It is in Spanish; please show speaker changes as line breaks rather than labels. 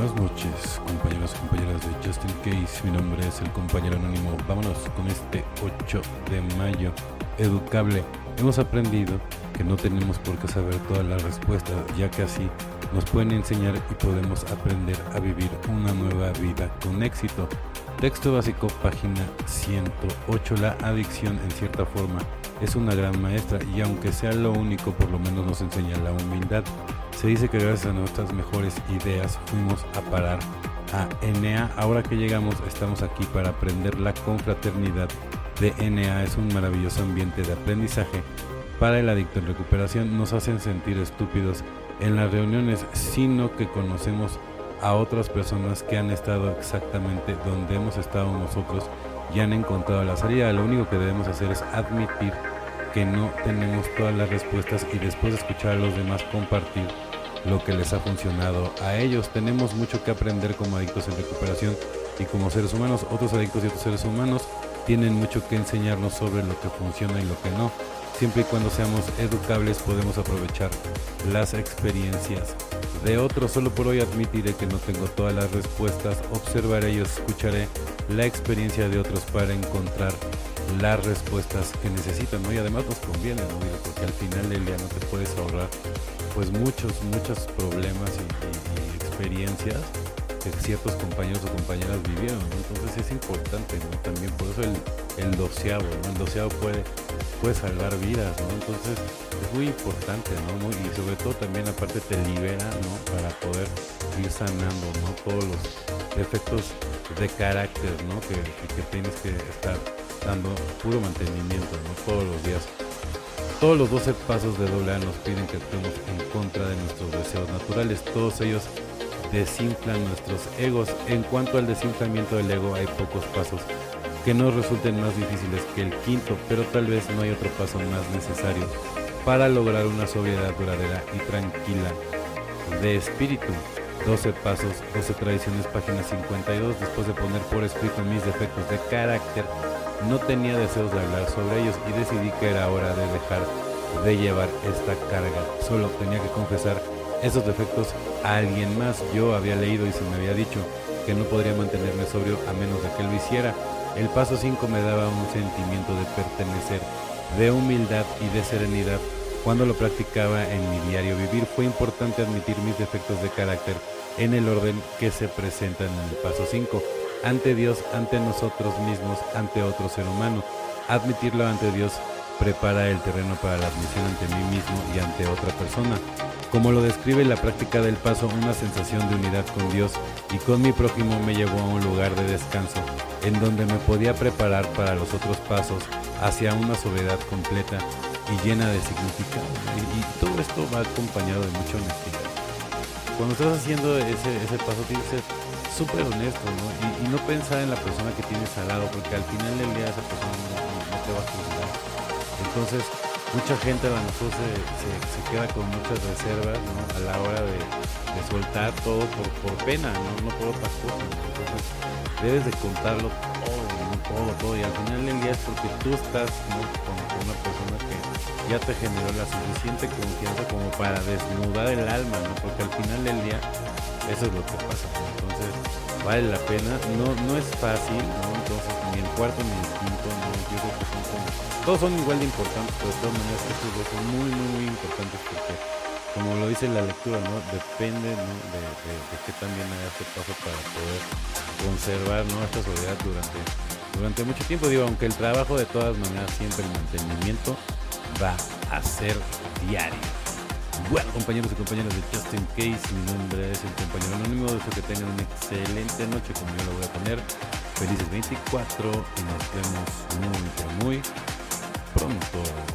Buenas noches, compañeros y compañeras de Justin Case. Mi nombre es el compañero anónimo. Vámonos con este 8 de mayo. Educable. Hemos aprendido que no tenemos por qué saber todas las respuestas, ya que así nos pueden enseñar y podemos aprender a vivir una nueva vida con éxito. Texto básico, página 108. La adicción, en cierta forma, es una gran maestra y aunque sea lo único, por lo menos nos enseña la humildad. Se dice que gracias a nuestras mejores ideas fuimos a parar a NA. Ahora que llegamos, estamos aquí para aprender la confraternidad de NA. Es un maravilloso ambiente de aprendizaje para el adicto en recuperación. Nos hacen sentir estúpidos en las reuniones, sino que conocemos a otras personas que han estado exactamente donde hemos estado nosotros y han encontrado la salida. Lo único que debemos hacer es admitir que no tenemos todas las respuestas y después de escuchar a los demás compartir lo que les ha funcionado a ellos. Tenemos mucho que aprender como adictos en recuperación y como seres humanos. Otros adictos y otros seres humanos tienen mucho que enseñarnos sobre lo que funciona y lo que no. Siempre y cuando seamos educables podemos aprovechar las experiencias de otros. Solo por hoy admitiré que no tengo todas las respuestas, observaré y escucharé la experiencia de otros para encontrar las respuestas que necesitan, ¿no? Y además nos conviene, ¿no? Porque al final del día no te puedes ahorrar pues muchos, muchos problemas y, experiencias que ciertos compañeros o compañeras vivieron, Entonces es importante, ¿no? También por eso el, el doceavo, ¿no? El doceavo puede, puede salvar vidas, ¿no? Entonces es muy importante, ¿no? y sobre todo también aparte te libera, ¿no? Para poder ir sanando, ¿no? Todos los defectos de carácter, ¿no? Que, que tienes que estar dando puro mantenimiento, ¿no? Todos los días. Todos los 12 pasos de AA nos piden que actuemos en contra de nuestros deseos naturales. Todos ellos desinflan nuestros egos. En cuanto al desinflamiento del ego, hay pocos pasos que nos resulten más difíciles que el quinto, pero tal vez no hay otro paso más necesario para lograr una sobriedad duradera y tranquila de espíritu. 12 pasos, 12 tradiciones, página 52, después de poner por escrito mis defectos de carácter, no tenía deseos de hablar sobre ellos y decidí que era hora de dejar de llevar esta carga. Solo tenía que confesar esos defectos a alguien más. Yo había leído y se me había dicho que no podría mantenerme sobrio a menos de que lo hiciera. El paso 5 me daba un sentimiento de pertenecer, de humildad y de serenidad. Cuando lo practicaba en mi diario vivir fue importante admitir mis defectos de carácter en el orden que se presentan en el paso 5 ante Dios, ante nosotros mismos, ante otro ser humano. Admitirlo ante Dios prepara el terreno para la admisión ante mí mismo y ante otra persona. Como lo describe la práctica del paso, una sensación de unidad con Dios y con mi prójimo me llevó a un lugar de descanso en donde me podía preparar para los otros pasos hacia una sobriedad completa y llena de significado. Y, todo esto va acompañado de mucha honestidad. Cuando estás haciendo ese, ese paso tienes que ser súper honesto, ¿no? Y, no pensar en la persona que tienes al lado, porque al final del día esa persona no, te va a juzgar. Entonces, mucha gente a lo mejor se, queda con muchas reservas. A la hora de, soltar todo por, por pena, ¿no? No por otras cosas. Entonces, debes de contarlo todo, ¿no? Todo. Y al final del día es porque tú estás con, con una persona que ya te generó la suficiente confianza como para desnudar el alma, ¿no? Porque al final del día eso es lo que pasa. Entonces, vale la pena. No, no es fácil, ¿no? Entonces, ni el cuarto ni el quinto, ¿no? Yo creo que son como... Todos son igual de importantes, pero de todas maneras estos dos son muy, muy, muy importantes porque, como lo dice la lectura, ¿no? Depende. De, de, de que también haya este paso para poder conservar, ¿no? Esta soledad durante, durante mucho tiempo. Digo, aunque el trabajo de todas maneras, siempre el mantenimiento va a ser diario. Bueno, compañeros y compañeras de Justin Case, mi nombre es el compañero anónimo. Deseo que tengan una excelente noche, como yo lo voy a poner. Felices 24 y nos vemos muy, muy pronto.